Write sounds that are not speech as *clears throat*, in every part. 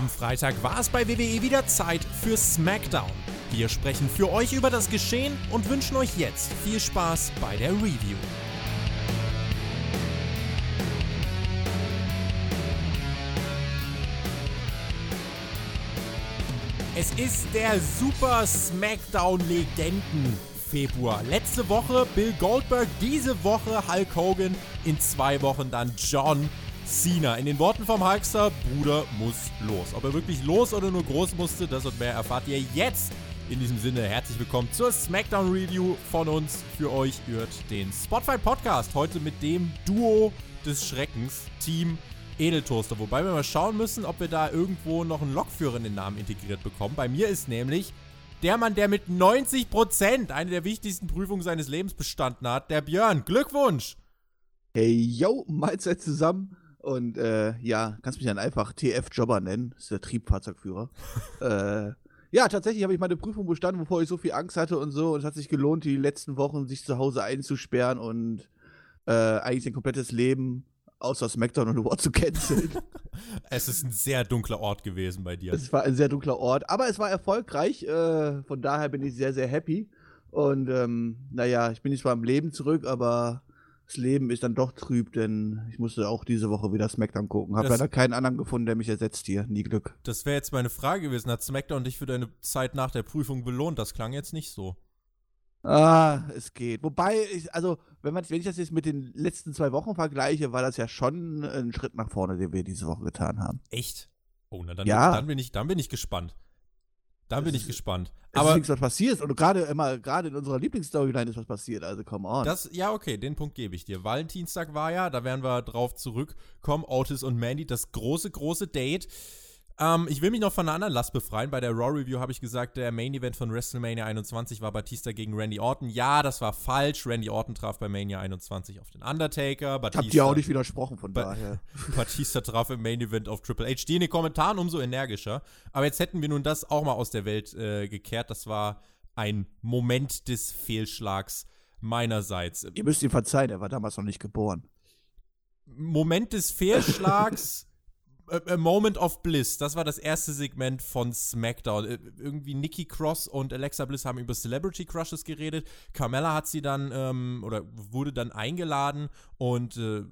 Am Freitag war es bei WWE wieder Zeit für SmackDown. Wir sprechen für euch über das Geschehen und wünschen euch jetzt viel Spaß bei der Review. Es ist der Super SmackDown Legenden Februar. Letzte Woche Bill Goldberg, diese Woche Hulk Hogan, in zwei Wochen dann John Cena. In den Worten vom Hulkster, Bruder muss los. Ob er wirklich los oder nur groß musste, das und mehr erfahrt ihr jetzt. In diesem Sinne, herzlich willkommen zur SmackDown Review von uns. Für euch hört den Spotify Podcast heute mit dem Duo des Schreckens, Team Edeltoaster. Wobei wir mal schauen müssen, ob wir da irgendwo noch einen Lokführer in den Namen integriert bekommen. Bei mir ist nämlich der Mann, der mit 90% eine der wichtigsten Prüfungen seines Lebens bestanden hat, der Björn. Glückwunsch! Hey, yo, Mahlzeit zusammen. Und äh, ja, kannst mich dann einfach TF-Jobber nennen. Das ist der Triebfahrzeugführer. *laughs* äh, ja, tatsächlich habe ich meine Prüfung bestanden, bevor ich so viel Angst hatte und so. Und es hat sich gelohnt, die letzten Wochen sich zu Hause einzusperren und äh, eigentlich sein komplettes Leben außer SmackDown und War zu canceln. *laughs* es ist ein sehr dunkler Ort gewesen bei dir. Es war ein sehr dunkler Ort, aber es war erfolgreich. Äh, von daher bin ich sehr, sehr happy. Und ähm, naja, ich bin nicht zwar im Leben zurück, aber das Leben ist dann doch trüb, denn ich musste auch diese Woche wieder SmackDown gucken. Hab leider keinen anderen gefunden, der mich ersetzt hier. Nie Glück. Das wäre jetzt meine Frage gewesen. Hat SmackDown dich für deine Zeit nach der Prüfung belohnt? Das klang jetzt nicht so. Ah, es geht. Wobei, ich, also, wenn, man, wenn ich das jetzt mit den letzten zwei Wochen vergleiche, war das ja schon ein Schritt nach vorne, den wir diese Woche getan haben. Echt? Oh, na dann, ja. dann, bin, ich, dann bin ich gespannt. Dann bin ich gespannt. Es Aber ist nichts, was passiert. Und gerade immer, gerade in unserer Lieblingsstoryline ist was passiert. Also come on. Das, ja, okay, den Punkt gebe ich dir. Valentinstag war ja, da werden wir drauf zurückkommen. Otis und Mandy, das große, große Date. Ähm, ich will mich noch von einer anderen Last befreien. Bei der Raw Review habe ich gesagt, der Main Event von WrestleMania 21 war Batista gegen Randy Orton. Ja, das war falsch. Randy Orton traf bei Mania 21 auf den Undertaker. Batista, ich habe dir auch nicht widersprochen, von ba daher. *laughs* Batista traf im Main Event auf Triple H. Die in den Kommentaren umso energischer. Aber jetzt hätten wir nun das auch mal aus der Welt äh, gekehrt. Das war ein Moment des Fehlschlags meinerseits. Ihr müsst ihm verzeihen, er war damals noch nicht geboren. Moment des Fehlschlags *laughs* A Moment of Bliss, das war das erste Segment von SmackDown. Äh, irgendwie Nikki Cross und Alexa Bliss haben über Celebrity Crushes geredet. Carmella hat sie dann ähm, oder wurde dann eingeladen und äh,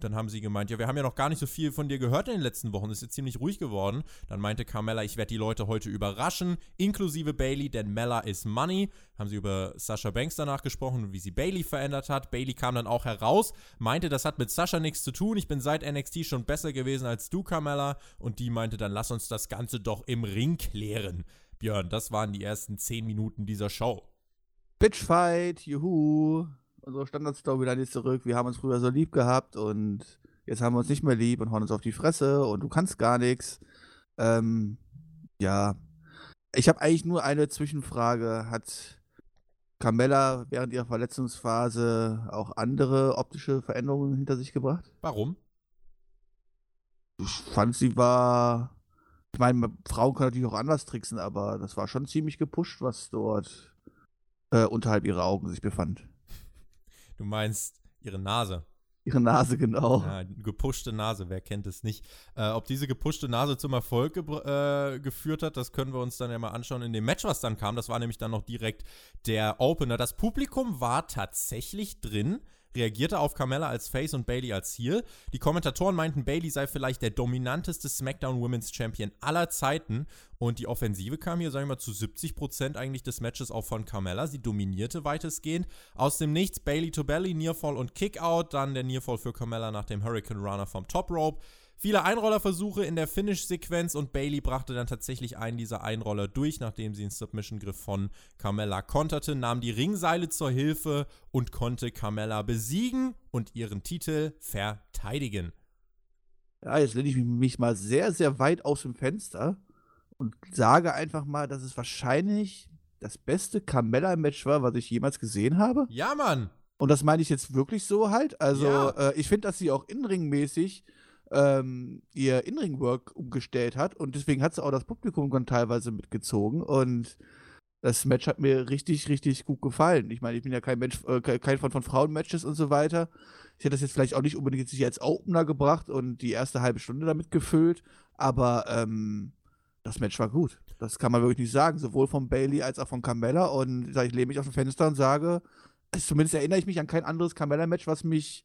dann haben sie gemeint, ja, wir haben ja noch gar nicht so viel von dir gehört in den letzten Wochen. Es ist jetzt ziemlich ruhig geworden. Dann meinte Carmella, ich werde die Leute heute überraschen, inklusive Bailey, denn Mella is Money. Haben sie über Sasha Banks danach gesprochen wie sie Bailey verändert hat. Bailey kam dann auch heraus, meinte, das hat mit Sasha nichts zu tun. Ich bin seit NXT schon besser gewesen als du, Carmella. Und die meinte, dann lass uns das Ganze doch im Ring klären. Björn, das waren die ersten zehn Minuten dieser Show. Bitchfight, juhu unsere Standard-Storyline ist zurück. Wir haben uns früher so lieb gehabt und jetzt haben wir uns nicht mehr lieb und hauen uns auf die Fresse und du kannst gar nichts. Ähm, ja. Ich habe eigentlich nur eine Zwischenfrage. Hat Carmella während ihrer Verletzungsphase auch andere optische Veränderungen hinter sich gebracht? Warum? Ich fand, sie war. Ich meine, Frauen können natürlich auch anders tricksen, aber das war schon ziemlich gepusht, was dort äh, unterhalb ihrer Augen sich befand. Du meinst ihre Nase. Ihre Nase, genau. Ja, gepushte Nase, wer kennt es nicht. Äh, ob diese gepushte Nase zum Erfolg ge äh, geführt hat, das können wir uns dann ja mal anschauen in dem Match, was dann kam. Das war nämlich dann noch direkt der Opener. Das Publikum war tatsächlich drin reagierte auf Carmella als Face und Bailey als Heel. Die Kommentatoren meinten, Bailey sei vielleicht der dominanteste SmackDown Women's Champion aller Zeiten. Und die Offensive kam hier, sagen wir mal, zu 70% eigentlich des Matches auch von Carmella. Sie dominierte weitestgehend. Aus dem Nichts Bailey to Belly, Nearfall und Kickout. Dann der Nearfall für Carmella nach dem Hurricane Runner vom Top Rope. Viele Einrollerversuche in der Finish-Sequenz und Bailey brachte dann tatsächlich einen dieser Einroller durch, nachdem sie einen Submission-Griff von Carmella konterte, nahm die Ringseile zur Hilfe und konnte Carmella besiegen und ihren Titel verteidigen. Ja, jetzt lehne ich mich mal sehr, sehr weit aus dem Fenster und sage einfach mal, dass es wahrscheinlich das beste Carmella-Match war, was ich jemals gesehen habe. Ja, Mann! Und das meine ich jetzt wirklich so halt. Also, ja. äh, ich finde, dass sie auch inringmäßig ähm, ihr In-Ring-Work umgestellt hat und deswegen hat sie auch das Publikum dann teilweise mitgezogen und das Match hat mir richtig, richtig gut gefallen. Ich meine, ich bin ja kein Mensch, äh, kein Fan von Frauen-Matches und so weiter. Ich hätte das jetzt vielleicht auch nicht unbedingt jetzt als Opener gebracht und die erste halbe Stunde damit gefüllt, aber ähm, das Match war gut. Das kann man wirklich nicht sagen. Sowohl von Bailey als auch von Carmella. Und ich lehne mich aus dem Fenster und sage, zumindest erinnere ich mich an kein anderes Carmella-Match, was mich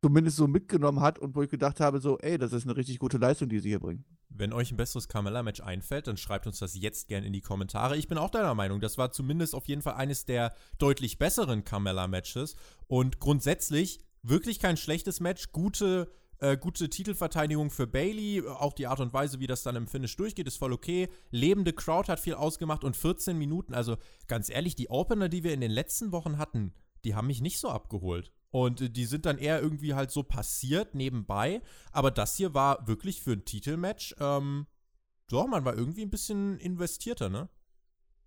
zumindest so mitgenommen hat und wo ich gedacht habe, so, ey, das ist eine richtig gute Leistung, die sie hier bringen. Wenn euch ein besseres Carmella-Match einfällt, dann schreibt uns das jetzt gerne in die Kommentare. Ich bin auch deiner Meinung, das war zumindest auf jeden Fall eines der deutlich besseren Carmella-Matches und grundsätzlich wirklich kein schlechtes Match, gute äh, gute Titelverteidigung für Bailey, auch die Art und Weise, wie das dann im Finish durchgeht, ist voll okay. Lebende Crowd hat viel ausgemacht und 14 Minuten, also ganz ehrlich, die Opener, die wir in den letzten Wochen hatten, die haben mich nicht so abgeholt. Und äh, die sind dann eher irgendwie halt so passiert nebenbei. Aber das hier war wirklich für ein Titelmatch, ähm, doch, man war irgendwie ein bisschen investierter, ne?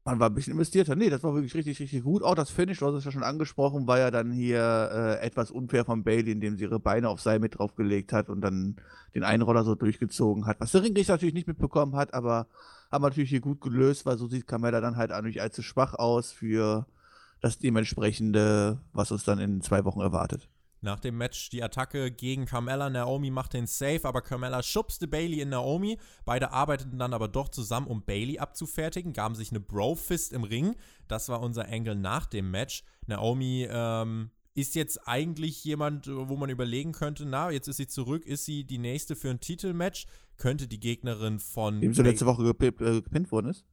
Man war ein bisschen investierter. Nee, das war wirklich richtig, richtig gut. Auch das Finish, du hast es ja schon angesprochen, war ja dann hier äh, etwas unfair von Bailey, indem sie ihre Beine auf Seil mit draufgelegt hat und dann den Einroller so durchgezogen hat. Was der Ringrichter natürlich nicht mitbekommen hat, aber haben wir natürlich hier gut gelöst, weil so sieht Carmella dann halt auch nicht allzu schwach aus für das dementsprechende, was uns dann in zwei Wochen erwartet. Nach dem Match die Attacke gegen Carmella. Naomi macht den Safe, aber Carmella schubste Bailey in Naomi. Beide arbeiteten dann aber doch zusammen, um Bailey abzufertigen, gaben sich eine Bro-Fist im Ring. Das war unser Angle nach dem Match. Naomi ähm, ist jetzt eigentlich jemand, wo man überlegen könnte, na, jetzt ist sie zurück, ist sie die nächste für ein Titelmatch? Könnte die Gegnerin von. Dem sie letzte Woche äh, gepinnt worden ist?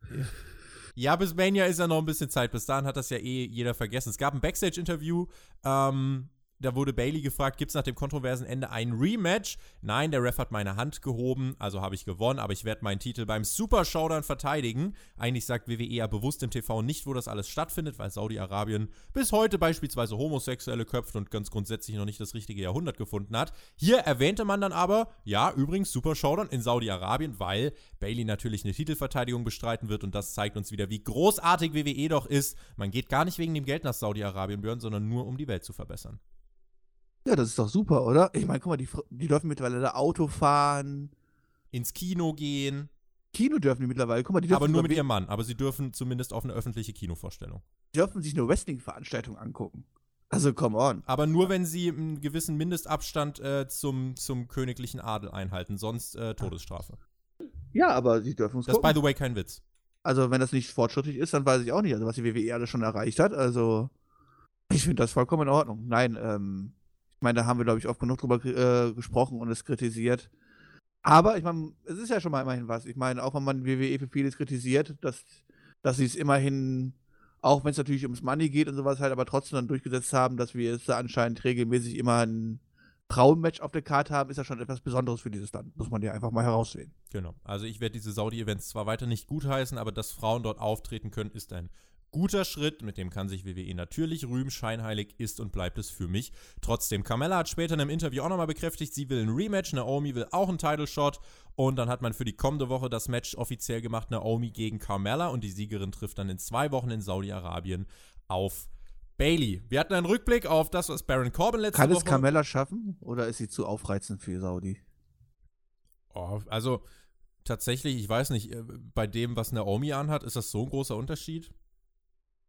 Ja, bis Mania ist ja noch ein bisschen Zeit. Bis dahin hat das ja eh jeder vergessen. Es gab ein Backstage-Interview ähm, da wurde Bailey gefragt, gibt es nach dem kontroversen Ende ein Rematch? Nein, der Ref hat meine Hand gehoben, also habe ich gewonnen, aber ich werde meinen Titel beim Super Showdown verteidigen. Eigentlich sagt WWE ja bewusst im TV nicht, wo das alles stattfindet, weil Saudi-Arabien bis heute beispielsweise Homosexuelle köpft und ganz grundsätzlich noch nicht das richtige Jahrhundert gefunden hat. Hier erwähnte man dann aber, ja, übrigens Super Showdown in Saudi-Arabien, weil Bailey natürlich eine Titelverteidigung bestreiten wird und das zeigt uns wieder, wie großartig WWE doch ist. Man geht gar nicht wegen dem Geld nach Saudi-Arabien, Björn, sondern nur um die Welt zu verbessern. Ja, das ist doch super, oder? Ich meine, guck mal, die, die dürfen mittlerweile da Auto fahren. Ins Kino gehen. Kino dürfen die mittlerweile. Guck mal, die dürfen aber nur mit ihrem Mann. Aber sie dürfen zumindest auf eine öffentliche Kinovorstellung. Dürfen sich eine Wrestling-Veranstaltung angucken. Also, come on. Aber nur, wenn sie einen gewissen Mindestabstand äh, zum, zum königlichen Adel einhalten. Sonst äh, Todesstrafe. Ja, aber sie dürfen es Das ist, by the way, kein Witz. Also, wenn das nicht fortschrittlich ist, dann weiß ich auch nicht, also was die WWE alles schon erreicht hat. Also, ich finde das vollkommen in Ordnung. Nein, ähm, ich meine, da haben wir, glaube ich, oft genug drüber äh, gesprochen und es kritisiert. Aber ich meine, es ist ja schon mal immerhin was. Ich meine, auch wenn man WWE für vieles kritisiert, dass, dass sie es immerhin, auch wenn es natürlich ums Money geht und sowas halt, aber trotzdem dann durchgesetzt haben, dass wir es da anscheinend regelmäßig immer ein Frauenmatch auf der Karte haben, ist ja schon etwas Besonderes für dieses Land. Muss man ja einfach mal heraussehen. Genau. Also ich werde diese Saudi-Events zwar weiter nicht gutheißen, aber dass Frauen dort auftreten können, ist ein Guter Schritt, mit dem kann sich WWE natürlich rühmen. Scheinheilig ist und bleibt es für mich. Trotzdem, Carmella hat später in einem Interview auch nochmal bekräftigt, sie will ein Rematch. Naomi will auch einen Title Shot. Und dann hat man für die kommende Woche das Match offiziell gemacht: Naomi gegen Carmella. Und die Siegerin trifft dann in zwei Wochen in Saudi-Arabien auf Bailey. Wir hatten einen Rückblick auf das, was Baron Corbin letzte Woche. Kann es Carmella schaffen oder ist sie zu aufreizend für Saudi? Oh, also tatsächlich, ich weiß nicht, äh, bei dem, was Naomi anhat, ist das so ein großer Unterschied?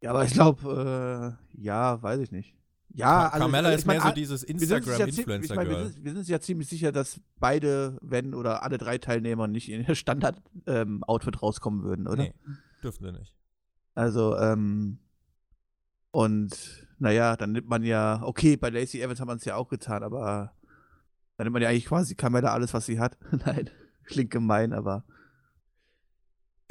Ja, aber ich glaube, äh, ja, weiß ich nicht. Ja, also, Carmella ist mehr so dieses Instagram-Influencer-Girl. Ja wir, wir, sind uns ja ziemlich sicher, dass beide, wenn oder alle drei Teilnehmer nicht in ihr *laughs* Standard-Outfit ähm, rauskommen würden, oder? Nee, dürfen sie nicht. Also, ähm, und naja, dann nimmt man ja, okay, bei Lacey Evans hat man es ja auch getan, aber dann nimmt man ja eigentlich quasi Carmella alles, was sie hat. *laughs* Nein, klingt gemein, aber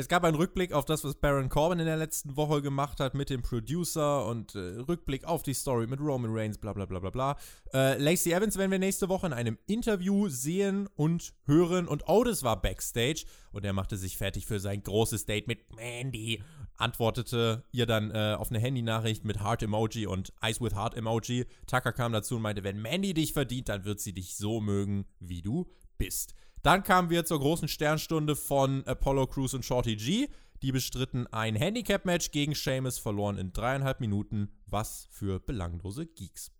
es gab einen Rückblick auf das, was Baron Corbin in der letzten Woche gemacht hat mit dem Producer und äh, Rückblick auf die Story mit Roman Reigns, bla bla bla bla bla. Äh, Lacey Evans werden wir nächste Woche in einem Interview sehen und hören und Otis war backstage und er machte sich fertig für sein großes Date mit Mandy. Antwortete ihr dann äh, auf eine Handynachricht mit Heart-Emoji und Ice with Heart-Emoji. Tucker kam dazu und meinte, wenn Mandy dich verdient, dann wird sie dich so mögen, wie du bist. Dann kamen wir zur großen Sternstunde von Apollo Crews und Shorty G. Die bestritten ein Handicap-Match gegen Seamus, verloren in dreieinhalb Minuten. Was für belanglose Geeks.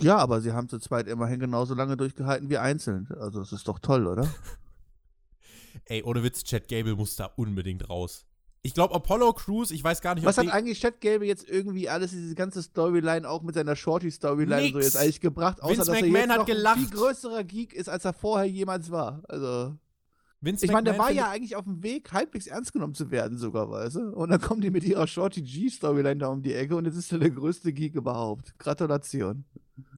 Ja, aber sie haben zu zweit immerhin genauso lange durchgehalten wie einzeln. Also, das ist doch toll, oder? *laughs* Ey, ohne Witz, Chad Gable muss da unbedingt raus. Ich glaube, Apollo Crews, ich weiß gar nicht, Was hat eigentlich Chad Gable jetzt irgendwie alles, diese ganze Storyline, auch mit seiner Shorty-Storyline so jetzt eigentlich gebracht, außer Vince dass McMahon er jetzt noch gelacht. ein viel größerer Geek ist, als er vorher jemals war. Also. Vince Ich meine, der war ja eigentlich auf dem Weg, halbwegs ernst genommen zu werden, sogar, weißt du? Und dann kommen die mit ihrer Shorty G-Storyline da um die Ecke und jetzt ist er der größte Geek überhaupt. Gratulation.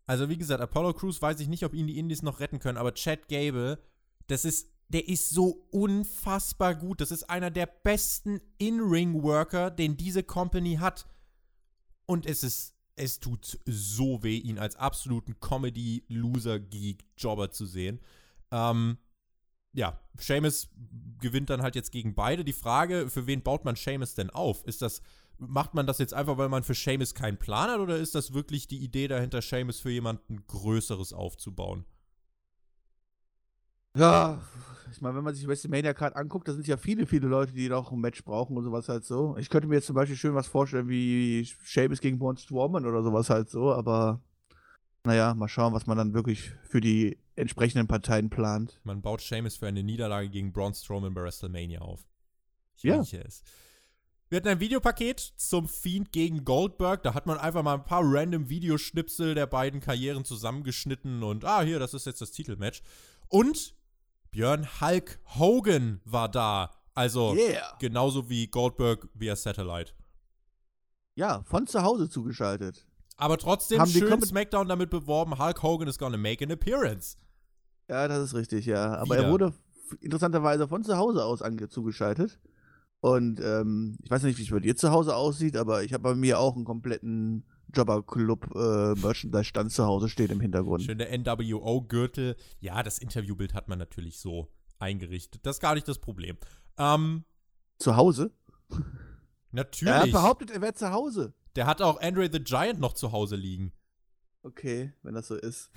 Also wie gesagt, Apollo Crews weiß ich nicht, ob ihn die Indies noch retten können, aber Chad Gable, das ist, der ist so unfassbar gut. Das ist einer der besten In-Ring-Worker, den diese Company hat. Und es ist, es tut so weh, ihn als absoluten Comedy-Loser-Geek-Jobber zu sehen. Ähm, ja, Seamus gewinnt dann halt jetzt gegen beide. Die Frage, für wen baut man Seamus denn auf? Ist das, macht man das jetzt einfach, weil man für Seamus keinen Plan hat, oder ist das wirklich die Idee dahinter, Seamus für jemanden Größeres aufzubauen? Ja, ich meine, wenn man sich WrestleMania Card anguckt, da sind ja viele, viele Leute, die noch ein Match brauchen und sowas halt so. Ich könnte mir jetzt zum Beispiel schön was vorstellen, wie Sheamus gegen Braun Strowman oder sowas halt so, aber naja, mal schauen, was man dann wirklich für die entsprechenden Parteien plant. Man baut Seamus für eine Niederlage gegen Braun Strowman bei WrestleMania auf. Ich Ja. es. Wir hatten ein Videopaket zum Fiend gegen Goldberg. Da hat man einfach mal ein paar random Videoschnipsel der beiden Karrieren zusammengeschnitten und ah, hier, das ist jetzt das Titelmatch. Und Björn Hulk Hogan war da. Also Yeah! genauso wie Goldberg via Satellite. Ja, von zu Hause zugeschaltet. Aber trotzdem Haben die schön SmackDown damit beworben, Hulk Hogan is gonna make an appearance. Ja, das ist richtig, ja. Aber Wieder. er wurde interessanterweise von zu Hause aus zugeschaltet. Und ähm, ich weiß nicht, wie es bei dir zu Hause aussieht, aber ich habe bei mir auch einen kompletten Jobber-Club äh, Merchandise-Stand zu Hause stehen im Hintergrund. Schön der NWO-Gürtel. Ja, das Interviewbild hat man natürlich so eingerichtet. Das ist gar nicht das Problem. Ähm, Zu Hause? natürlich. Er hat behauptet, er wäre zu Hause. der hat auch Andre the Giant noch zu Hause liegen Okay, wenn das so ist.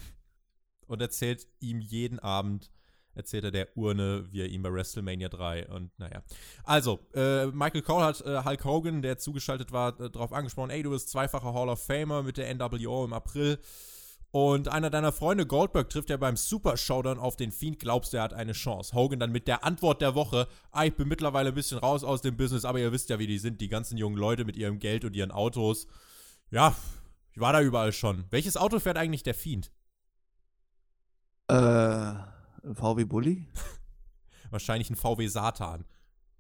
und erzählt ihm jeden Abend, erzählt er der Urne, wie er ihm bei WrestleMania 3 und naja. Also, äh, Michael Cole hat äh, Hulk Hogan, der zugeschaltet war, äh, darauf angesprochen, ey, du bist zweifacher Hall of Famer mit der NWO im April. Und einer deiner Freunde, Goldberg, trifft ja beim Super Showdown auf den Fiend. Glaubst du, er hat eine Chance? Hogan dann mit der Antwort der Woche: ah, Ich bin mittlerweile ein bisschen raus aus dem Business, aber ihr wisst ja, wie die sind, die ganzen jungen Leute mit ihrem Geld und ihren Autos. Ja, ich war da überall schon. Welches Auto fährt eigentlich der Fiend? Äh, VW Bulli? *laughs* Wahrscheinlich ein VW Satan.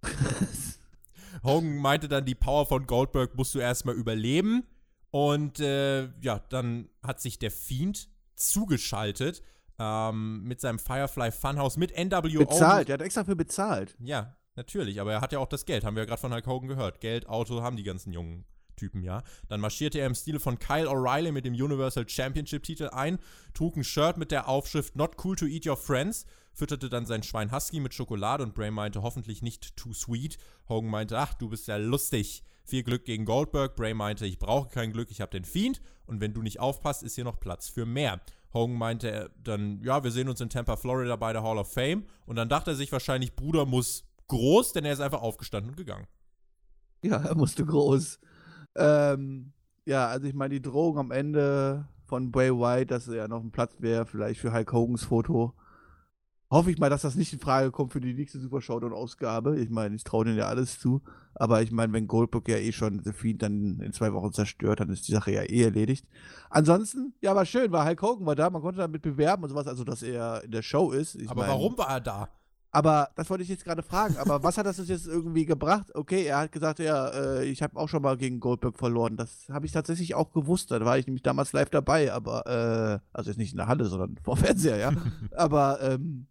*laughs* Hogan meinte dann, die Power von Goldberg musst du erstmal überleben. Und äh, ja, dann hat sich der Fiend zugeschaltet ähm, mit seinem Firefly Funhouse mit NWO. bezahlt, er hat extra für bezahlt. Ja, natürlich, aber er hat ja auch das Geld, haben wir ja gerade von Hulk Hogan gehört. Geld, Auto haben die ganzen jungen Typen, ja. Dann marschierte er im Stile von Kyle O'Reilly mit dem Universal Championship Titel ein, trug ein Shirt mit der Aufschrift Not cool to eat your friends, fütterte dann sein Schwein Husky mit Schokolade und Bray meinte hoffentlich nicht too sweet. Hogan meinte, ach, du bist ja lustig. Viel Glück gegen Goldberg. Bray meinte, ich brauche kein Glück, ich habe den Fiend und wenn du nicht aufpasst, ist hier noch Platz für mehr. Hogan meinte äh, dann, ja, wir sehen uns in Tampa, Florida bei der Hall of Fame und dann dachte er sich wahrscheinlich, Bruder muss groß, denn er ist einfach aufgestanden und gegangen. Ja, er musste groß. Ähm, ja, also ich meine, die Drohung am Ende von Bray White, dass er ja noch ein Platz wäre, vielleicht für Hulk Hogans Foto. Hoffe ich mal, dass das nicht in Frage kommt für die nächste Super Showdown-Ausgabe. Ich meine, ich traue denen ja alles zu. Aber ich meine, wenn Goldberg ja eh schon The Fiend dann in zwei Wochen zerstört, dann ist die Sache ja eh erledigt. Ansonsten, ja, war schön, war Hulk Hogan war da, man konnte damit bewerben und sowas, also dass er in der Show ist. Ich Aber mein, warum war er da? Aber das wollte ich jetzt gerade fragen. Aber was hat das jetzt irgendwie gebracht? Okay, er hat gesagt, ja, äh, ich habe auch schon mal gegen Goldberg verloren. Das habe ich tatsächlich auch gewusst. Da war ich nämlich damals live dabei. Aber, äh, also jetzt nicht in der Halle, sondern vor Fernseher, ja. *laughs* aber, ähm,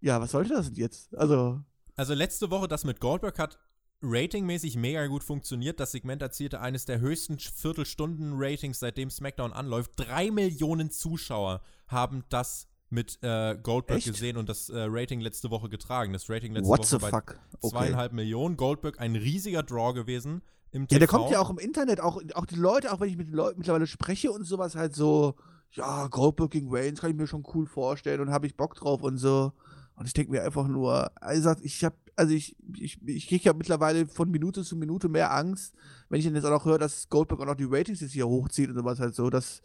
ja, was sollte das denn jetzt? Also, Also letzte Woche das mit Goldberg hat ratingmäßig mega gut funktioniert. Das Segment erzielte eines der höchsten Viertelstunden-Ratings, seitdem SmackDown anläuft. Drei Millionen Zuschauer haben das mit äh, Goldberg Echt? gesehen und das äh, Rating letzte Woche getragen. Das Rating letzte what Woche the bei fuck? Okay. zweieinhalb Millionen. Goldberg ein riesiger Draw gewesen im Ja, der TV. kommt ja auch im Internet, auch, auch die Leute, auch wenn ich mit den Leuten mittlerweile spreche und sowas halt so, ja, Goldberg gegen Reigns kann ich mir schon cool vorstellen und habe ich Bock drauf und so. Und ich denke mir einfach nur, also ich habe, also ich, ich, ich kriege ja mittlerweile von Minute zu Minute mehr Angst, wenn ich dann jetzt auch noch höre, dass Goldberg auch noch die Ratings jetzt hier hochzieht und sowas halt so, dass,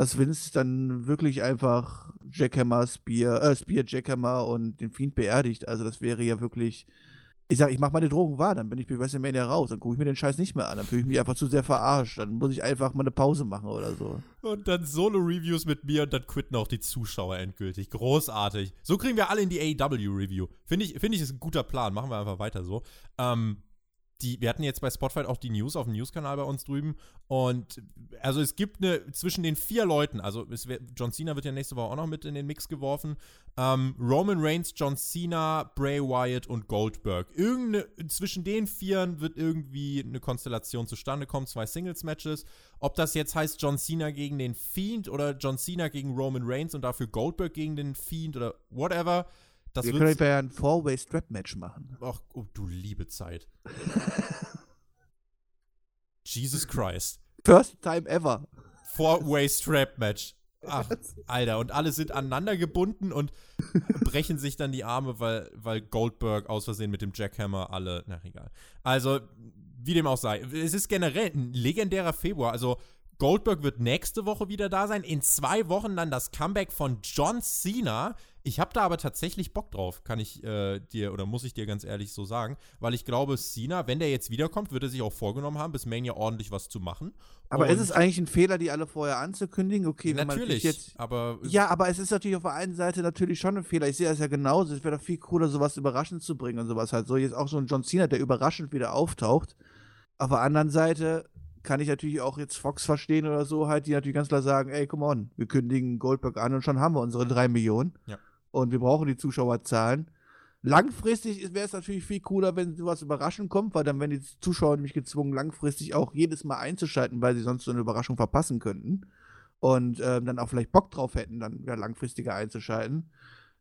dass Vince dann wirklich einfach Jackhammer, Spear, äh, Spear, Jackhammer und den Fiend beerdigt. Also das wäre ja wirklich Ich sag, ich mach meine Drogen wahr, dann bin ich bei WrestleMania raus, dann gucke ich mir den Scheiß nicht mehr an, dann fühle ich mich einfach zu sehr verarscht, dann muss ich einfach mal eine Pause machen oder so. Und dann Solo-Reviews mit mir und dann quitten auch die Zuschauer endgültig. Großartig. So kriegen wir alle in die AEW-Review. Finde ich, find ich, ist ein guter Plan. Machen wir einfach weiter so. Ähm, die, wir hatten jetzt bei Spotify auch die News auf dem News-Kanal bei uns drüben. Und also es gibt eine zwischen den vier Leuten, also wär, John Cena wird ja nächste Woche auch noch mit in den Mix geworfen. Ähm, Roman Reigns, John Cena, Bray Wyatt und Goldberg. Irgende, zwischen den Vieren wird irgendwie eine Konstellation zustande kommen, zwei Singles-Matches. Ob das jetzt heißt John Cena gegen den Fiend oder John Cena gegen Roman Reigns und dafür Goldberg gegen den Fiend oder whatever. Das wir können ja ein Four-Way-Strap-Match machen. Ach, oh, du liebe Zeit. *laughs* Jesus Christ. First time ever. Four-Way-Strap-Match. Ach, Alter, und alle sind aneinander gebunden und *laughs* brechen sich dann die Arme, weil, weil Goldberg aus Versehen mit dem Jackhammer alle, na egal. Also, wie dem auch sei. Es ist generell ein legendärer Februar. Also, Goldberg wird nächste Woche wieder da sein. In zwei Wochen dann das Comeback von John Cena. Ich habe da aber tatsächlich Bock drauf, kann ich äh, dir oder muss ich dir ganz ehrlich so sagen, weil ich glaube, Cena, wenn der jetzt wiederkommt, wird er sich auch vorgenommen haben, bis Mania ordentlich was zu machen. Aber Und ist es eigentlich ein Fehler, die alle vorher anzukündigen? Okay, wenn natürlich, man jetzt, aber ja, aber es ist natürlich auf der einen Seite natürlich schon ein Fehler. Ich sehe das ja genauso. Es wäre doch viel cooler, sowas überraschend zu bringen und sowas halt so. Jetzt auch so ein John Cena, der überraschend wieder auftaucht. Auf der anderen Seite kann ich natürlich auch jetzt Fox verstehen oder so halt, die natürlich ganz klar sagen, ey, come on, wir kündigen Goldberg an und schon haben wir unsere drei Millionen. Ja. Und wir brauchen die Zuschauerzahlen. Langfristig wäre es natürlich viel cooler, wenn sowas überraschend kommt, weil dann werden die Zuschauer nämlich gezwungen, langfristig auch jedes Mal einzuschalten, weil sie sonst so eine Überraschung verpassen könnten. Und ähm, dann auch vielleicht Bock drauf hätten, dann wieder langfristiger einzuschalten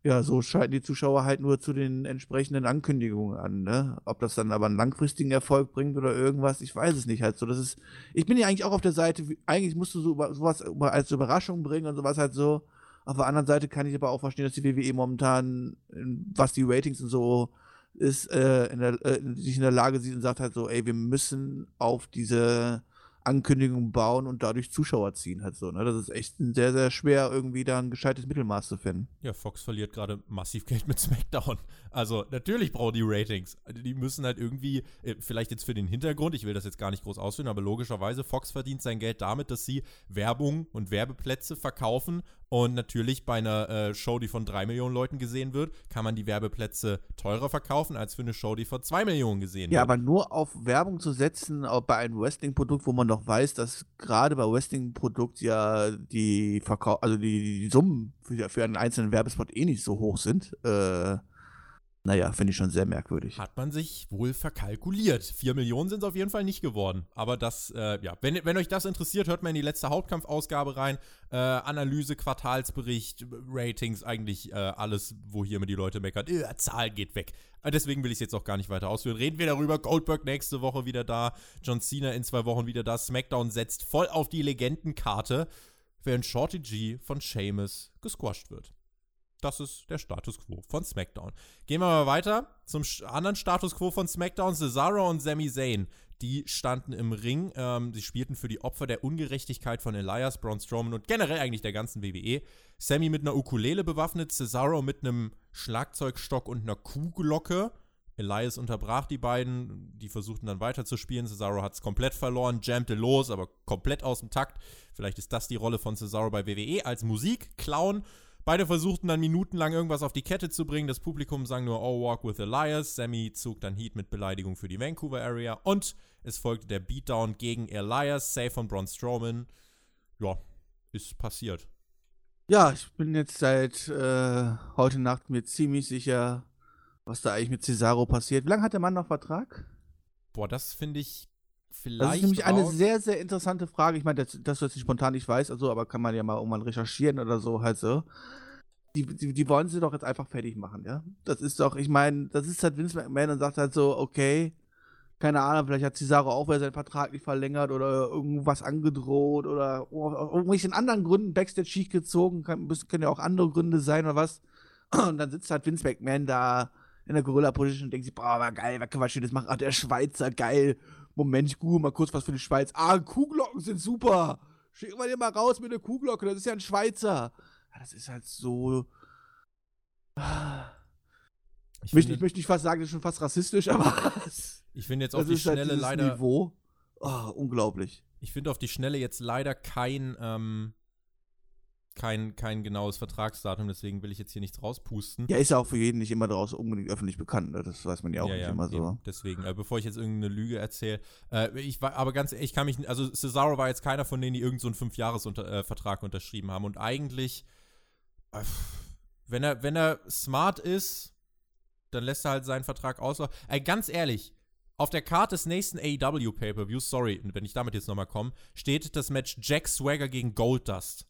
ja, so schalten die Zuschauer halt nur zu den entsprechenden Ankündigungen an, ne? Ob das dann aber einen langfristigen Erfolg bringt oder irgendwas, ich weiß es nicht halt so. Das ist, ich bin ja eigentlich auch auf der Seite, eigentlich musst du so, sowas als Überraschung bringen und sowas halt so. Auf der anderen Seite kann ich aber auch verstehen, dass die WWE momentan, was die Ratings und so ist, äh, in der, äh, sich in der Lage sieht und sagt halt so, ey, wir müssen auf diese Ankündigungen bauen und dadurch Zuschauer ziehen halt so. Ne? Das ist echt sehr, sehr schwer, irgendwie da ein gescheites Mittelmaß zu finden. Ja, Fox verliert gerade massiv Geld mit SmackDown. Also natürlich brauchen die Ratings. Die müssen halt irgendwie, äh, vielleicht jetzt für den Hintergrund, ich will das jetzt gar nicht groß ausführen, aber logischerweise, Fox verdient sein Geld damit, dass sie Werbung und Werbeplätze verkaufen und natürlich bei einer äh, Show, die von drei Millionen Leuten gesehen wird, kann man die Werbeplätze teurer verkaufen als für eine Show, die von zwei Millionen gesehen ja, wird. Ja, aber nur auf Werbung zu setzen, auch bei einem Wrestling-Produkt, wo man doch weiß, dass gerade bei Wrestling-Produkt ja die Verkauf, also die, die Summen für, für einen einzelnen Werbespot eh nicht so hoch sind, äh, naja, finde ich schon sehr merkwürdig. Hat man sich wohl verkalkuliert. Vier Millionen sind es auf jeden Fall nicht geworden. Aber das, äh, ja, wenn, wenn euch das interessiert, hört mal in die letzte Hauptkampfausgabe rein. Äh, Analyse, Quartalsbericht, Ratings, eigentlich äh, alles, wo hier immer die Leute meckern. Äh, Zahl geht weg. Äh, deswegen will ich es jetzt auch gar nicht weiter ausführen. Reden wir darüber. Goldberg nächste Woche wieder da. John Cena in zwei Wochen wieder da. SmackDown setzt voll auf die Legendenkarte, während Shorty G von Seamus gesquasht wird. Das ist der Status quo von SmackDown. Gehen wir mal weiter zum anderen Status quo von SmackDown. Cesaro und Sami Zayn. Die standen im Ring. Ähm, sie spielten für die Opfer der Ungerechtigkeit von Elias, Braun Strowman und generell eigentlich der ganzen WWE. Sammy mit einer Ukulele bewaffnet, Cesaro mit einem Schlagzeugstock und einer Kuhglocke. Elias unterbrach die beiden, die versuchten dann weiterzuspielen. Cesaro hat es komplett verloren, jammte los, aber komplett aus dem Takt. Vielleicht ist das die Rolle von Cesaro bei WWE als Musik-Clown. Beide versuchten dann minutenlang irgendwas auf die Kette zu bringen. Das Publikum sang nur Oh Walk with Elias. Sammy zog dann Heat mit Beleidigung für die Vancouver Area. Und es folgte der Beatdown gegen Elias, safe von Braun Strowman. Ja, ist passiert. Ja, ich bin jetzt seit äh, heute Nacht mir ziemlich sicher, was da eigentlich mit Cesaro passiert. Wie lange hat der Mann noch Vertrag? Boah, das finde ich vielleicht. Das ist nämlich eine sehr, sehr interessante Frage. Ich meine, das, das, was ich spontan nicht weiß, also, aber kann man ja mal irgendwann recherchieren oder so, halt so. Die, die, die, wollen sie doch jetzt einfach fertig machen, ja? Das ist doch, ich meine, das ist halt Vince McMahon und sagt halt so, okay, keine Ahnung, vielleicht hat Cesaro auch wieder seinen Vertrag nicht verlängert oder irgendwas angedroht oder aus irgendwelchen anderen Gründen Backstage schief gezogen, kann, können ja auch andere Gründe sein oder was. *clears throat* Und dann sitzt halt Vince McMahon da in der Gorilla-Position und denkt sich, boah, war geil, was kann man Schönes machen? Ach, der Schweizer, geil. Moment, ich google mal kurz was für die Schweiz. Ah, Kuhglocken sind super. Schicken wir den mal raus mit der Kuhglocke, das ist ja ein Schweizer. Ja, das ist halt so. Ich, möchte, ich möchte nicht fast sagen, das ist schon fast rassistisch, aber. *laughs* ich finde jetzt auf die halt Schnelle halt leider. Niveau. Oh, unglaublich. Ich finde auf die Schnelle jetzt leider kein, ähm, kein, kein genaues Vertragsdatum, deswegen will ich jetzt hier nichts rauspusten. Ja, ist ja auch für jeden nicht immer daraus unbedingt öffentlich bekannt, ne? das weiß man ja auch ja, nicht ja, immer so. Deswegen, äh, bevor ich jetzt irgendeine Lüge erzähle, äh, ich war, aber ganz ehrlich, ich kann mich, also Cesaro war jetzt keiner von denen, die irgendeinen so einen Fünfjahres-Vertrag -Unter, äh, unterschrieben haben und eigentlich, äh, wenn er, wenn er smart ist, dann lässt er halt seinen Vertrag aus. Ey, ganz ehrlich, auf der Karte des nächsten AEW Pay-Per-Views, sorry, wenn ich damit jetzt nochmal komme, steht das Match Jack Swagger gegen Goldust.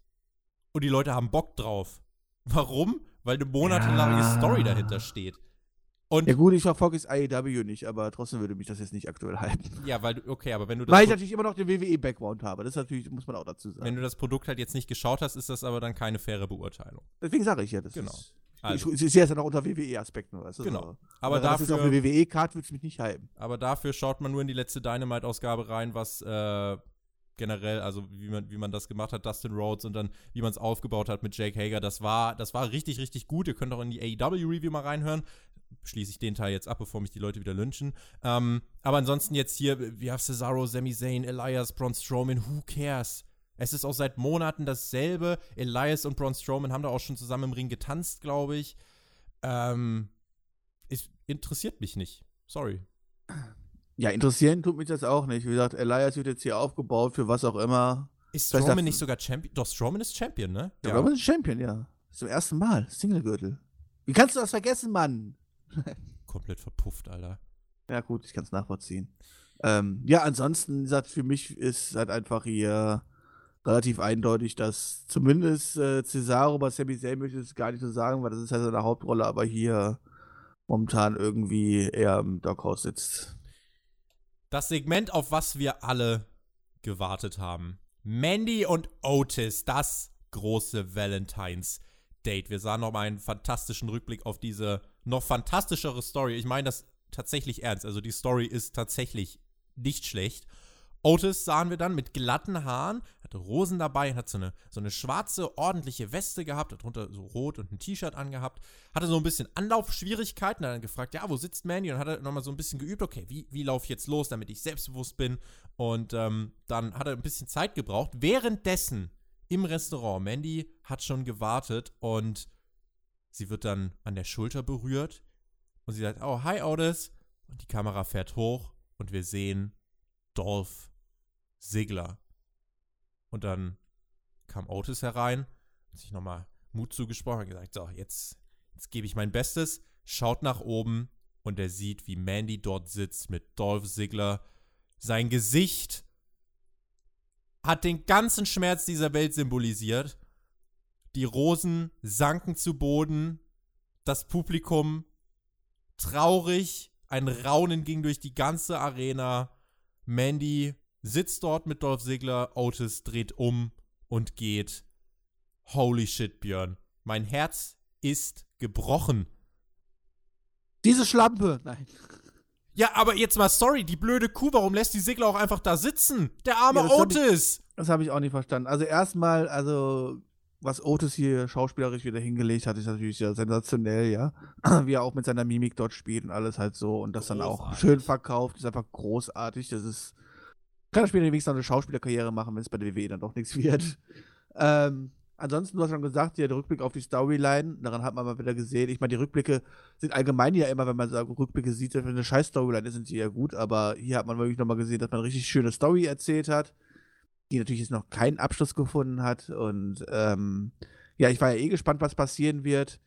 Und die Leute haben Bock drauf. Warum? Weil eine monatelange ja. Story dahinter steht. Und ja gut, ich verfolge es AEW nicht, aber trotzdem würde mich das jetzt nicht aktuell halten. Ja, weil du, okay, aber wenn du das Weil ich natürlich immer noch den WWE-Background habe, das natürlich, muss man auch dazu sagen. Wenn du das Produkt halt jetzt nicht geschaut hast, ist das aber dann keine faire Beurteilung. Deswegen sage ich ja, das genau. ist also. Ich, ich sehe es ja noch unter WWE-Aspekten. Weißt du, genau. Aber, aber dafür. Das ist auf eine WWE-Card, würde es mich nicht halten. Aber dafür schaut man nur in die letzte Dynamite-Ausgabe rein, was äh, generell, also wie man, wie man das gemacht hat, Dustin Rhodes und dann wie man es aufgebaut hat mit Jake Hager. Das war, das war richtig, richtig gut. Ihr könnt auch in die AEW-Review mal reinhören. Schließe ich den Teil jetzt ab, bevor mich die Leute wieder lynchen. Ähm, aber ansonsten jetzt hier, wir haben Cesaro, Sami Zayn, Elias, Braun Strowman, who cares? Es ist auch seit Monaten dasselbe. Elias und Braun Strowman haben da auch schon zusammen im Ring getanzt, glaube ich. Ähm, es interessiert mich nicht. Sorry. *clears throat* Ja, interessieren tut mich das auch nicht. Wie gesagt, Elias wird jetzt hier aufgebaut für was auch immer. Ist Strowman nicht sogar Champion? Doch, Strowman ist Champion, ne? Ja. Strowman ist Champion, ja. Zum ersten Mal. Singlegürtel. Wie kannst du das vergessen, Mann? *laughs* Komplett verpufft, Alter. Ja, gut, ich kann es nachvollziehen. Ähm, ja, ansonsten, gesagt, für mich ist halt einfach hier relativ eindeutig, dass zumindest äh, Cesaro bei Sami Zayn möchte es gar nicht so sagen, weil das ist halt seine Hauptrolle, aber hier momentan irgendwie eher im Doghouse sitzt. Das Segment, auf was wir alle gewartet haben. Mandy und Otis, das große Valentines Date. Wir sahen nochmal einen fantastischen Rückblick auf diese noch fantastischere Story. Ich meine das tatsächlich ernst. Also die Story ist tatsächlich nicht schlecht. Otis sahen wir dann mit glatten Haaren, hatte Rosen dabei, hat so eine, so eine schwarze, ordentliche Weste gehabt, darunter so rot und ein T-Shirt angehabt, hatte so ein bisschen Anlaufschwierigkeiten, hat dann gefragt, ja, wo sitzt Mandy? Und hat er nochmal so ein bisschen geübt, okay, wie, wie laufe ich jetzt los, damit ich selbstbewusst bin? Und ähm, dann hat er ein bisschen Zeit gebraucht. Währenddessen im Restaurant, Mandy hat schon gewartet und sie wird dann an der Schulter berührt und sie sagt, oh, hi Otis. Und die Kamera fährt hoch und wir sehen Dolph Ziggler. Und dann kam Otis herein, hat sich nochmal Mut zugesprochen und gesagt, so, jetzt, jetzt gebe ich mein Bestes, schaut nach oben und er sieht, wie Mandy dort sitzt mit Dolph Ziggler. Sein Gesicht hat den ganzen Schmerz dieser Welt symbolisiert. Die Rosen sanken zu Boden, das Publikum traurig, ein Raunen ging durch die ganze Arena. Mandy sitzt dort mit Dolph Ziggler, Otis dreht um und geht. Holy shit, Björn. Mein Herz ist gebrochen. Diese Schlampe. Nein. Ja, aber jetzt mal sorry, die blöde Kuh, warum lässt die Sigler auch einfach da sitzen? Der arme ja, das Otis. Hab ich, das habe ich auch nicht verstanden. Also erstmal, also was Otis hier schauspielerisch wieder hingelegt hat, ist natürlich sehr sensationell, ja. *clears throat* Wie er auch mit seiner Mimik dort spielt und alles halt so und das großartig. dann auch schön verkauft, ist einfach großartig. Das ist. Kann er später wenigstens noch eine Schauspielerkarriere machen, wenn es bei der WWE dann doch nichts wird. *laughs* Ähm, ansonsten, du hast schon gesagt, ja, der Rückblick auf die Storyline, daran hat man mal wieder gesehen. Ich meine, die Rückblicke sind allgemein ja immer, wenn man sagt, Rückblicke sieht, wenn eine scheiß Storyline ist, sind sie ja gut, aber hier hat man wirklich nochmal gesehen, dass man eine richtig schöne Story erzählt hat die natürlich jetzt noch keinen Abschluss gefunden hat. Und ähm, ja, ich war ja eh gespannt, was passieren wird.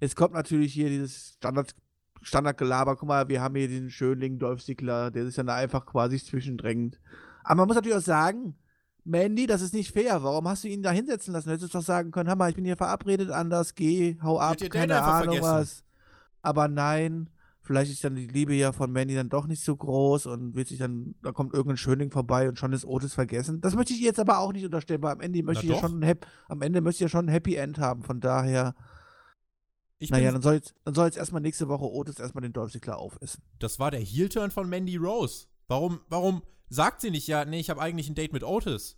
Jetzt kommt natürlich hier dieses Standard, Standardgelaber. Guck mal, wir haben hier den Schönling Dolph Ziggler, der sich dann da einfach quasi zwischendrängt. Aber man muss natürlich auch sagen, Mandy, das ist nicht fair. Warum hast du ihn da hinsetzen lassen? Du hättest doch sagen können, Hammer, ich bin hier verabredet, anders, geh, hau ab, keine Ahnung vergessen. was. Aber nein, Vielleicht ist dann die Liebe ja von Mandy dann doch nicht so groß und wird sich dann, da kommt irgendein Schöning vorbei und schon ist Otis vergessen. Das möchte ich jetzt aber auch nicht unterstellen, weil am Ende möchte ich ja schon ein am Ende möchte ich ja schon ein Happy End haben. Von daher. Ich naja, dann soll, jetzt, dann soll jetzt erstmal nächste Woche Otis erstmal den Dolph aufessen. Das war der Heel-Turn von Mandy Rose. Warum, warum sagt sie nicht, ja, nee, ich habe eigentlich ein Date mit Otis?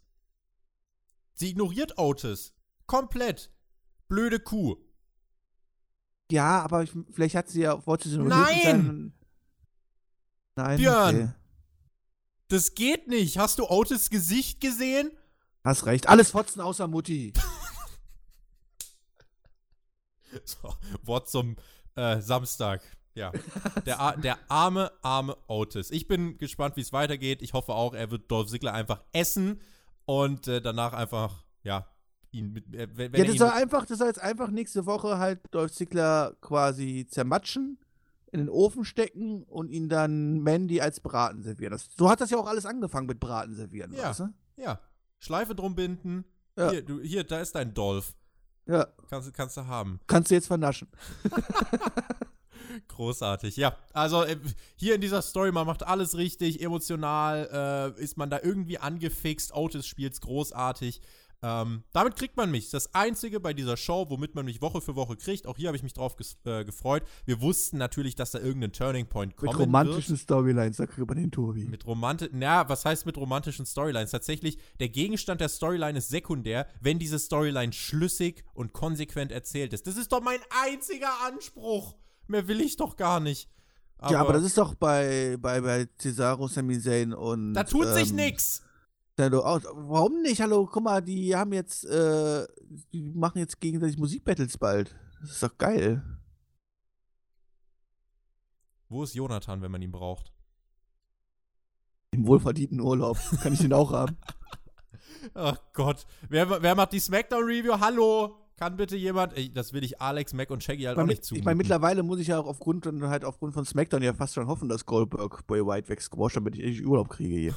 Sie ignoriert Otis. Komplett. Blöde Kuh. Ja, aber ich, vielleicht hat sie ja, wollte sie nur Nein! Nein! Björn! Okay. Das geht nicht. Hast du Otis Gesicht gesehen? Hast recht. Alles Fotzen außer Mutti. *laughs* So, Wort zum äh, Samstag. Ja. Der, der arme, arme Otis. Ich bin gespannt, wie es weitergeht. Ich hoffe auch, er wird Dolph Ziggler einfach essen und äh, danach einfach, ja, ihn mit. Äh, wenn, ja, das soll einfach, das soll jetzt einfach nächste Woche halt Dolph Ziggler quasi zermatschen, in den Ofen stecken und ihn dann Mandy als Braten servieren. Das, so hat das ja auch alles angefangen mit Braten servieren, Ja. weißt du? ja, Schleife drum binden. Ja. Hier, du, hier, da ist dein Dolph. Ja, Kannst, du- kannst du haben. kannst du jetzt vernaschen. *laughs* *laughs* Großartig, ja. Also äh, hier in dieser Story, man macht alles richtig, emotional äh, ist man da irgendwie angefixt. Otis spielt's großartig. Ähm, damit kriegt man mich. Das Einzige bei dieser Show, womit man mich Woche für Woche kriegt, auch hier habe ich mich drauf ges äh, gefreut. Wir wussten natürlich, dass da irgendein Turning Point kommen Mit romantischen Storylines, da kriegt man den Tobi. wird. Mit romantischen, na, was heißt mit romantischen Storylines? Tatsächlich, der Gegenstand der Storyline ist sekundär, wenn diese Storyline schlüssig und konsequent erzählt ist. Das ist doch mein einziger Anspruch. Mehr will ich doch gar nicht. ja, aber das ist doch bei, bei, bei Cesaro, Sami Zayn und. Da tut sich ähm, nix. Hallo, auch- Warum nicht? Hallo, guck mal, die haben jetzt, äh, die machen jetzt gegenseitig Musikbattles bald. Das ist doch geil. Wo ist Jonathan, wenn man ihn braucht? Im wohlverdienten Urlaub. Kann ich den auch haben? *laughs* Ach Gott. Wer, wer macht die Smackdown-Review? Hallo? Kann bitte jemand? Ey, das will ich Alex, Mac und Shaggy halt auch nicht ich zumuten. meine, mittlerweile muss ich ja auch aufgrund und halt aufgrund von SmackDown ja fast schon hoffen, dass Goldberg Boy White weggesquasht, damit ich endlich Urlaub kriege hier.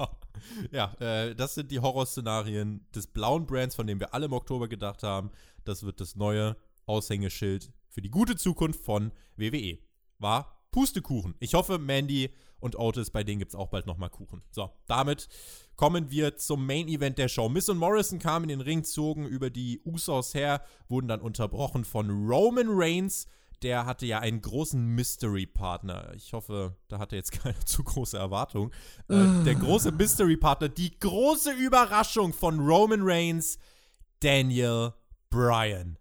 *laughs* ja, äh, das sind die Horrorszenarien des blauen Brands, von dem wir alle im Oktober gedacht haben. Das wird das neue Aushängeschild für die gute Zukunft von WWE. War Pustekuchen. Ich hoffe, Mandy und Otis, bei denen gibt es auch bald nochmal Kuchen. So, damit kommen wir zum Main Event der Show. Miss und Morrison kamen in den Ring, zogen über die Usos her, wurden dann unterbrochen von Roman Reigns. Der hatte ja einen großen Mystery-Partner. Ich hoffe, da hatte jetzt *laughs* keine zu große Erwartung. Äh, der große Mystery-Partner, die große Überraschung von Roman Reigns, Daniel Bryan.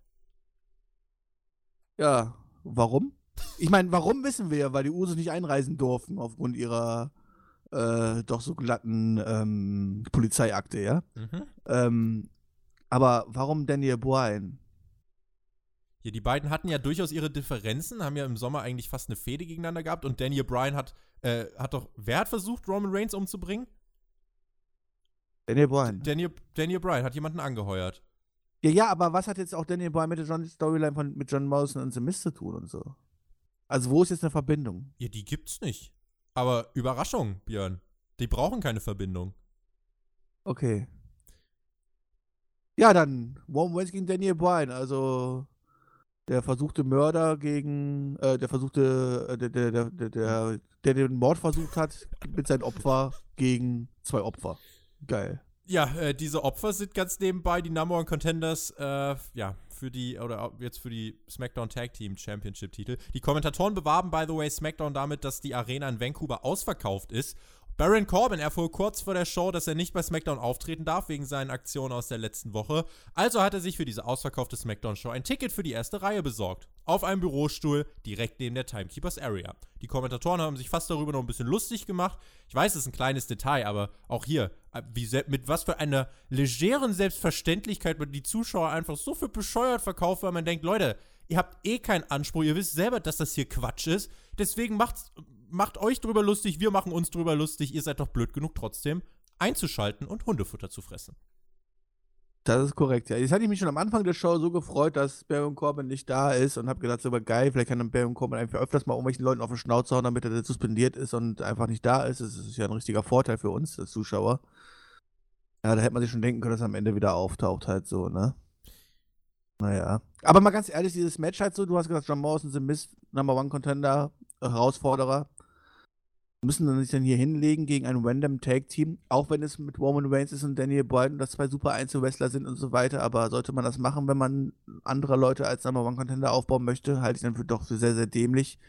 Ja, warum? Ich meine, warum wissen wir ja, weil die Usos nicht einreisen durften aufgrund ihrer äh, doch so glatten ähm, Polizeiakte, ja? Mhm. Ähm, aber warum Daniel Bryan? Ja, die beiden hatten ja durchaus ihre Differenzen, haben ja im Sommer eigentlich fast eine Fehde gegeneinander gehabt und Daniel Bryan hat, äh, hat doch, wer hat versucht, Roman Reigns umzubringen? Daniel Bryan. Daniel, Daniel Bryan hat jemanden angeheuert. Ja, ja, aber was hat jetzt auch Daniel Bryan mit der John Storyline von, mit John Morrison und The Mist zu tun und so? Also wo ist jetzt eine Verbindung? Ja, die gibt's nicht. Aber Überraschung, Björn. Die brauchen keine Verbindung. Okay. Ja, dann Roman Reigns gegen Daniel Bryan, also der versuchte Mörder gegen, äh, der versuchte, äh, der, der, der, der, der, der den Mord versucht hat mit seinem Opfer gegen zwei Opfer. Geil. Ja, äh, diese Opfer sind ganz nebenbei die Number One Contenders, äh, ja, für die, oder jetzt für die SmackDown Tag Team Championship Titel. Die Kommentatoren bewarben, by the way, SmackDown damit, dass die Arena in Vancouver ausverkauft ist. Baron Corbin erfuhr kurz vor der Show, dass er nicht bei SmackDown auftreten darf, wegen seinen Aktionen aus der letzten Woche. Also hat er sich für diese ausverkaufte SmackDown-Show ein Ticket für die erste Reihe besorgt. Auf einem Bürostuhl, direkt neben der Timekeepers Area. Die Kommentatoren haben sich fast darüber noch ein bisschen lustig gemacht. Ich weiß, es ist ein kleines Detail, aber auch hier, äh, wie, mit was für einer legeren Selbstverständlichkeit man die Zuschauer einfach so für bescheuert verkauft, weil man denkt, Leute, ihr habt eh keinen Anspruch, ihr wisst selber, dass das hier Quatsch ist. Deswegen macht's, macht euch drüber lustig, wir machen uns drüber lustig, ihr seid doch blöd genug trotzdem einzuschalten und Hundefutter zu fressen. Das ist korrekt, ja. Jetzt hatte ich mich schon am Anfang der Show so gefreut, dass Baron Corbin nicht da ist und habe gedacht, so geil, vielleicht kann dann Baron Corbin einfach öfters mal irgendwelchen Leuten auf den Schnauze hauen, damit er suspendiert ist und einfach nicht da ist. Das ist ja ein richtiger Vorteil für uns als Zuschauer. Ja, da hätte man sich schon denken können, dass er am Ende wieder auftaucht, halt so, ne? Naja. Aber mal ganz ehrlich, dieses Match halt so, du hast gesagt, John Morrison sind Miss Number One Contender, Herausforderer. Müssen dann sich dann hier hinlegen gegen ein random Tag Team, auch wenn es mit Roman Reigns ist und Daniel Bryan, dass zwei super Einzelwrestler sind und so weiter, aber sollte man das machen, wenn man andere Leute als Number One Contender aufbauen möchte, halte ich dann für doch für sehr, sehr dämlich.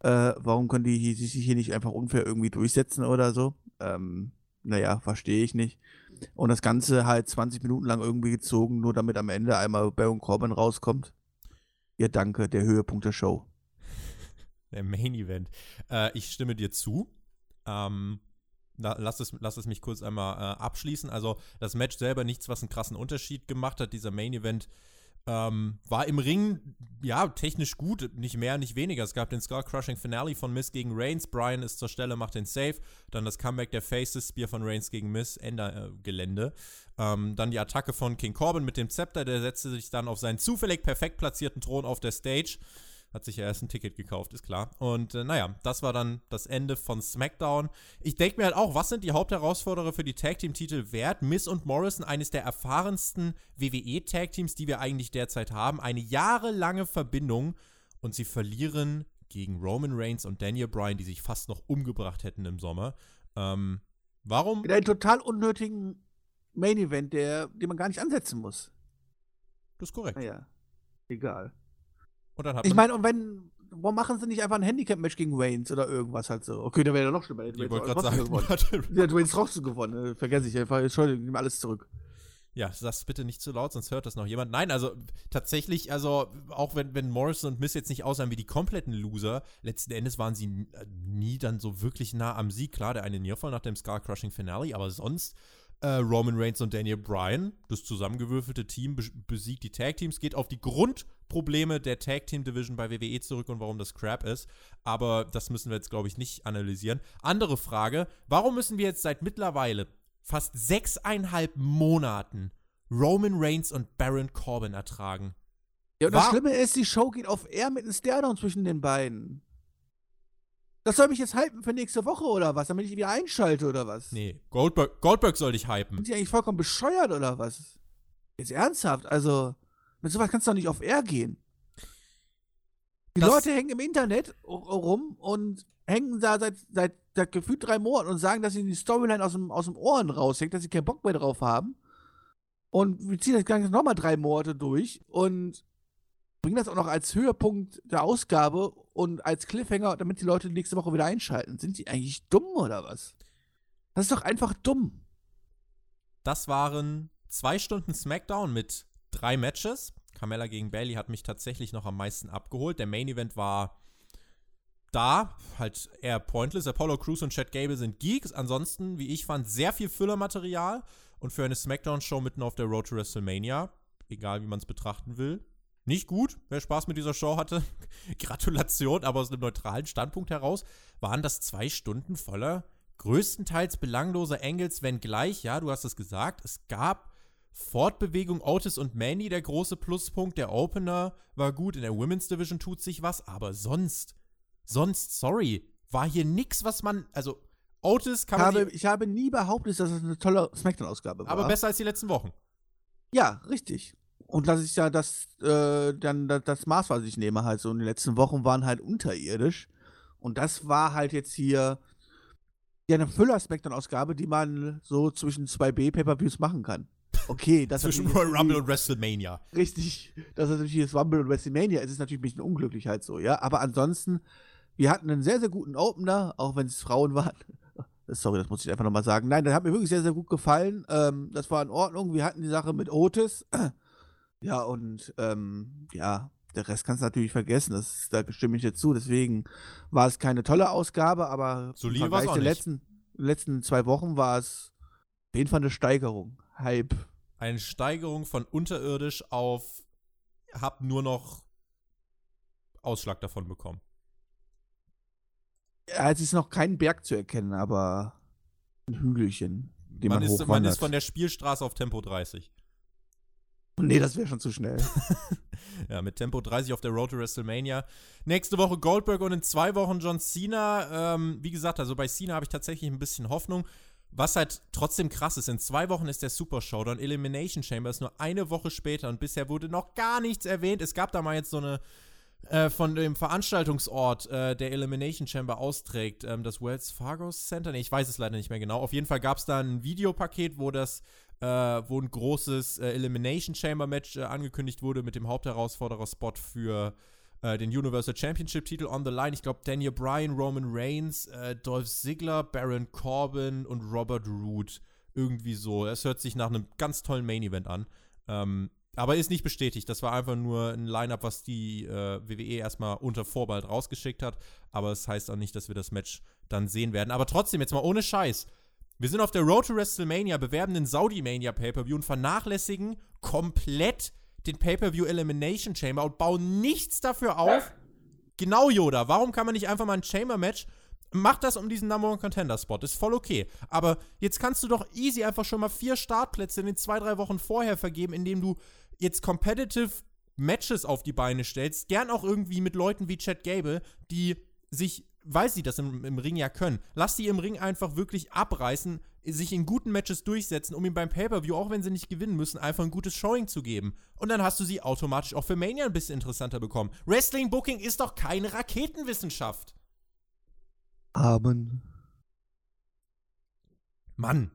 Äh, warum können die sich hier nicht einfach unfair irgendwie durchsetzen oder so? Ähm, naja, verstehe ich nicht. Und das Ganze halt 20 Minuten lang irgendwie gezogen, nur damit am Ende einmal Baron Corbin rauskommt. Ja, danke, der Höhepunkt der Show. Der Main Event. Äh, ich stimme dir zu. Ähm, lass, es, lass es mich kurz einmal äh, abschließen. Also, das Match selber nichts, was einen krassen Unterschied gemacht hat. Dieser Main Event ähm, war im Ring, ja, technisch gut, nicht mehr, nicht weniger. Es gab den Skull-Crushing Finale von Miss gegen Reigns. Brian ist zur Stelle, macht den Save. Dann das Comeback der Faces, Spear von Reigns gegen Miss, Ender-Gelände. Äh, ähm, dann die Attacke von King Corbin mit dem Zepter. Der setzte sich dann auf seinen zufällig perfekt platzierten Thron auf der Stage. Hat sich ja erst ein Ticket gekauft, ist klar. Und äh, naja, das war dann das Ende von SmackDown. Ich denke mir halt auch, was sind die Hauptherausforderer für die Tag Team Titel wert? Miss und Morrison, eines der erfahrensten WWE Tag Teams, die wir eigentlich derzeit haben. Eine jahrelange Verbindung und sie verlieren gegen Roman Reigns und Daniel Bryan, die sich fast noch umgebracht hätten im Sommer. Ähm, warum? Mit einem total unnötigen Main Event, der, den man gar nicht ansetzen muss. Das ist korrekt. Naja, egal. Und dann hat ich meine, und wenn, warum machen sie nicht einfach ein Handicap-Match gegen Waynes oder irgendwas halt so? Okay, da wäre ja noch schlimmer. Ich wollte gerade sagen, gewonnen. *laughs* ja, Waynes trotzdem gewonnen. Äh, vergesse ich einfach. Entschuldigung, nehme alles zurück. Ja, sag's bitte nicht zu laut, sonst hört das noch jemand. Nein, also tatsächlich, also auch wenn, wenn Morrison und Miss jetzt nicht aussahen wie die kompletten Loser, letzten Endes waren sie äh, nie dann so wirklich nah am Sieg. Klar, der eine Nearfall nach dem Scar Crushing Finale, aber sonst äh, Roman Reigns und Daniel Bryan, das zusammengewürfelte Team, besiegt die Tag Teams, geht auf die Grundprobleme der Tag Team Division bei WWE zurück und warum das Crap ist. Aber das müssen wir jetzt, glaube ich, nicht analysieren. Andere Frage: Warum müssen wir jetzt seit mittlerweile fast sechseinhalb Monaten Roman Reigns und Baron Corbin ertragen? Ja, und das War Schlimme ist, die Show geht auf Air mit einem Stairdown zwischen den beiden. Das soll mich jetzt hypen für nächste Woche oder was, damit ich wieder einschalte oder was? Nee, Goldberg, Goldberg soll dich hypen. Sind die eigentlich vollkommen bescheuert oder was? Jetzt ernsthaft, also mit sowas kannst du doch nicht auf Air gehen. Die das Leute hängen im Internet rum und hängen da seit, seit, seit gefühlt drei Monaten und sagen, dass ihnen die Storyline aus dem, aus dem Ohren raushängt, dass sie keinen Bock mehr drauf haben. Und wir ziehen das Ganze nochmal drei Monate durch und bringen das auch noch als Höhepunkt der Ausgabe und als Cliffhanger, damit die Leute nächste Woche wieder einschalten. Sind die eigentlich dumm oder was? Das ist doch einfach dumm. Das waren zwei Stunden SmackDown mit drei Matches. Carmella gegen Bailey hat mich tatsächlich noch am meisten abgeholt. Der Main Event war da, halt eher pointless. Apollo Crews und Chad Gable sind Geeks. Ansonsten, wie ich fand, sehr viel Füllermaterial. Und für eine SmackDown-Show mitten auf der Road to WrestleMania, egal wie man es betrachten will, nicht gut. Wer Spaß mit dieser Show hatte, *laughs* Gratulation, aber aus einem neutralen Standpunkt heraus waren das zwei Stunden voller größtenteils belangloser Angles, wenngleich, ja, du hast es gesagt, es gab Fortbewegung Otis und Manny, der große Pluspunkt. Der Opener war gut, in der Women's Division tut sich was, aber sonst, sonst, sorry, war hier nichts, was man, also Otis kann man. Habe, ich habe nie behauptet, dass es eine tolle Smackdown-Ausgabe war. Aber besser als die letzten Wochen. Ja, richtig. Und das ist ja das, äh, dann das Maß, was ich nehme, halt so. Und die letzten Wochen waren halt unterirdisch. Und das war halt jetzt hier ja eine Füllaspekt-Ausgabe, die man so zwischen zwei B-Pay-Per-Views machen kann. Okay, das Zwischen Royal Rumble *laughs* und WrestleMania. Richtig. Das ist natürlich das Rumble und WrestleMania. Es ist natürlich ein bisschen unglücklich halt so, ja. Aber ansonsten, wir hatten einen sehr, sehr guten Opener, auch wenn es Frauen *laughs* waren. Sorry, das muss ich einfach nochmal sagen. Nein, das hat mir wirklich sehr, sehr gut gefallen. Ähm, das war in Ordnung. Wir hatten die Sache mit Otis. Ja, und ähm, ja, der Rest kannst du natürlich vergessen. Das, da stimme ich dir zu. Deswegen war es keine tolle Ausgabe, aber Solide im Vergleich der letzten, letzten zwei Wochen war es auf jeden Fall eine Steigerung. Hype. Eine Steigerung von unterirdisch auf hab nur noch Ausschlag davon bekommen. Ja, es ist noch kein Berg zu erkennen, aber ein Hügelchen, den man, man ist, Man ist von der Spielstraße auf Tempo 30. Nee, das wäre schon zu schnell. *laughs* ja, mit Tempo 30 auf der Road to WrestleMania. Nächste Woche Goldberg und in zwei Wochen John Cena. Ähm, wie gesagt, also bei Cena habe ich tatsächlich ein bisschen Hoffnung. Was halt trotzdem krass ist, in zwei Wochen ist der Super Showdown. Elimination Chamber ist nur eine Woche später und bisher wurde noch gar nichts erwähnt. Es gab da mal jetzt so eine äh, von dem Veranstaltungsort, äh, der Elimination Chamber austrägt, ähm, das Wells Fargo Center. Nee, ich weiß es leider nicht mehr genau. Auf jeden Fall gab es da ein Videopaket, wo das äh, wo ein großes äh, Elimination Chamber Match äh, angekündigt wurde mit dem Hauptherausforderer-Spot für äh, den Universal Championship-Titel on the line. Ich glaube, Daniel Bryan, Roman Reigns, äh, Dolph Ziggler, Baron Corbin und Robert Root. Irgendwie so. Es hört sich nach einem ganz tollen Main-Event an. Ähm, aber ist nicht bestätigt. Das war einfach nur ein Line-Up, was die äh, WWE erstmal unter Vorbehalt rausgeschickt hat. Aber es das heißt auch nicht, dass wir das Match dann sehen werden. Aber trotzdem, jetzt mal ohne Scheiß. Wir sind auf der Road to WrestleMania, bewerben den Saudi-Mania Pay-Per-View und vernachlässigen komplett den Pay-Per-View Elimination Chamber und bauen nichts dafür auf. Genau, Yoda. Warum kann man nicht einfach mal ein Chamber-Match Mach das um diesen Number One Contender Spot, ist voll okay. Aber jetzt kannst du doch easy einfach schon mal vier Startplätze in den zwei, drei Wochen vorher vergeben, indem du jetzt competitive Matches auf die Beine stellst. Gern auch irgendwie mit Leuten wie Chad Gable, die sich, weil sie das im, im Ring ja können, lass die im Ring einfach wirklich abreißen, sich in guten Matches durchsetzen, um ihm beim Pay-Per-View, auch wenn sie nicht gewinnen müssen, einfach ein gutes Showing zu geben. Und dann hast du sie automatisch auch für Mania ein bisschen interessanter bekommen. Wrestling Booking ist doch keine Raketenwissenschaft. Amen. Mann.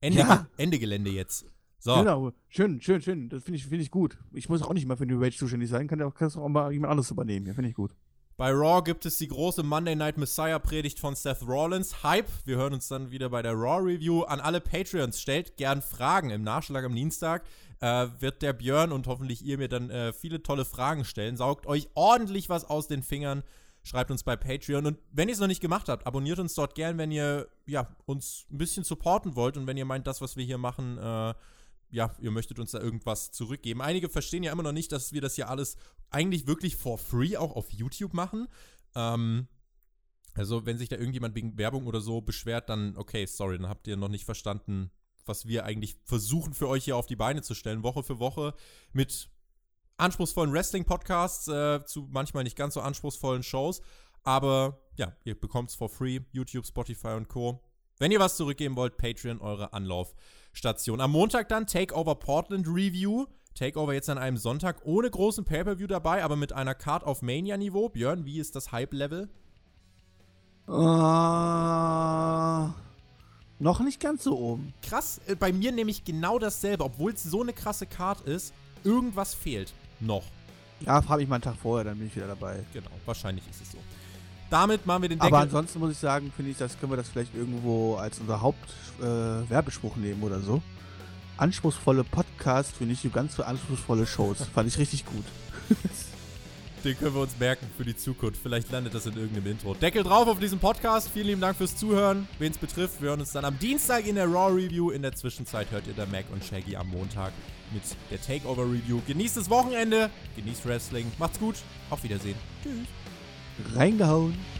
Ende, ja. Ende Gelände jetzt. So. Genau, schön, schön, schön. Das finde ich, find ich gut. Ich muss auch nicht mal für New Age zuständig sein, kann ja auch mal jemand anderes übernehmen. Ja, finde ich gut. Bei Raw gibt es die große Monday Night Messiah Predigt von Seth Rollins. Hype. Wir hören uns dann wieder bei der Raw Review. An alle Patreons stellt gern Fragen. Im Nachschlag am Dienstag äh, wird der Björn und hoffentlich ihr mir dann äh, viele tolle Fragen stellen. Saugt euch ordentlich was aus den Fingern schreibt uns bei Patreon. Und wenn ihr es noch nicht gemacht habt, abonniert uns dort gern, wenn ihr ja, uns ein bisschen supporten wollt und wenn ihr meint, das, was wir hier machen, äh, ja, ihr möchtet uns da irgendwas zurückgeben. Einige verstehen ja immer noch nicht, dass wir das hier alles eigentlich wirklich for free auch auf YouTube machen. Ähm, also, wenn sich da irgendjemand wegen Werbung oder so beschwert, dann okay, sorry, dann habt ihr noch nicht verstanden, was wir eigentlich versuchen für euch hier auf die Beine zu stellen, Woche für Woche mit anspruchsvollen Wrestling-Podcasts äh, zu manchmal nicht ganz so anspruchsvollen Shows. Aber ja, ihr bekommt es for free. YouTube, Spotify und Co. Wenn ihr was zurückgeben wollt, Patreon, eure Anlaufstation. Am Montag dann Takeover Portland Review. Takeover jetzt an einem Sonntag ohne großen Pay-Per-View dabei, aber mit einer Card auf Mania-Niveau. Björn, wie ist das Hype-Level? Uh, noch nicht ganz so oben. Krass, äh, bei mir nämlich genau dasselbe. Obwohl es so eine krasse Card ist, irgendwas fehlt. Noch. Ja, frage ich mal einen Tag vorher, dann bin ich wieder dabei. Genau, wahrscheinlich ist es so. Damit machen wir den Deckel. Aber ansonsten muss ich sagen, finde ich, das können wir das vielleicht irgendwo als unser Hauptwerbespruch äh, nehmen oder so. Anspruchsvolle Podcast für nicht so ganz so anspruchsvolle Shows. *laughs* Fand ich richtig gut. *laughs* Den können wir uns merken für die Zukunft. Vielleicht landet das in irgendeinem Intro. Deckel drauf auf diesem Podcast. Vielen lieben Dank fürs Zuhören. Wen es betrifft, wir hören uns dann am Dienstag in der Raw Review. In der Zwischenzeit hört ihr da Mac und Shaggy am Montag mit der Takeover Review. Genießt das Wochenende, genießt Wrestling. Macht's gut. Auf Wiedersehen. Tschüss. Reingehauen.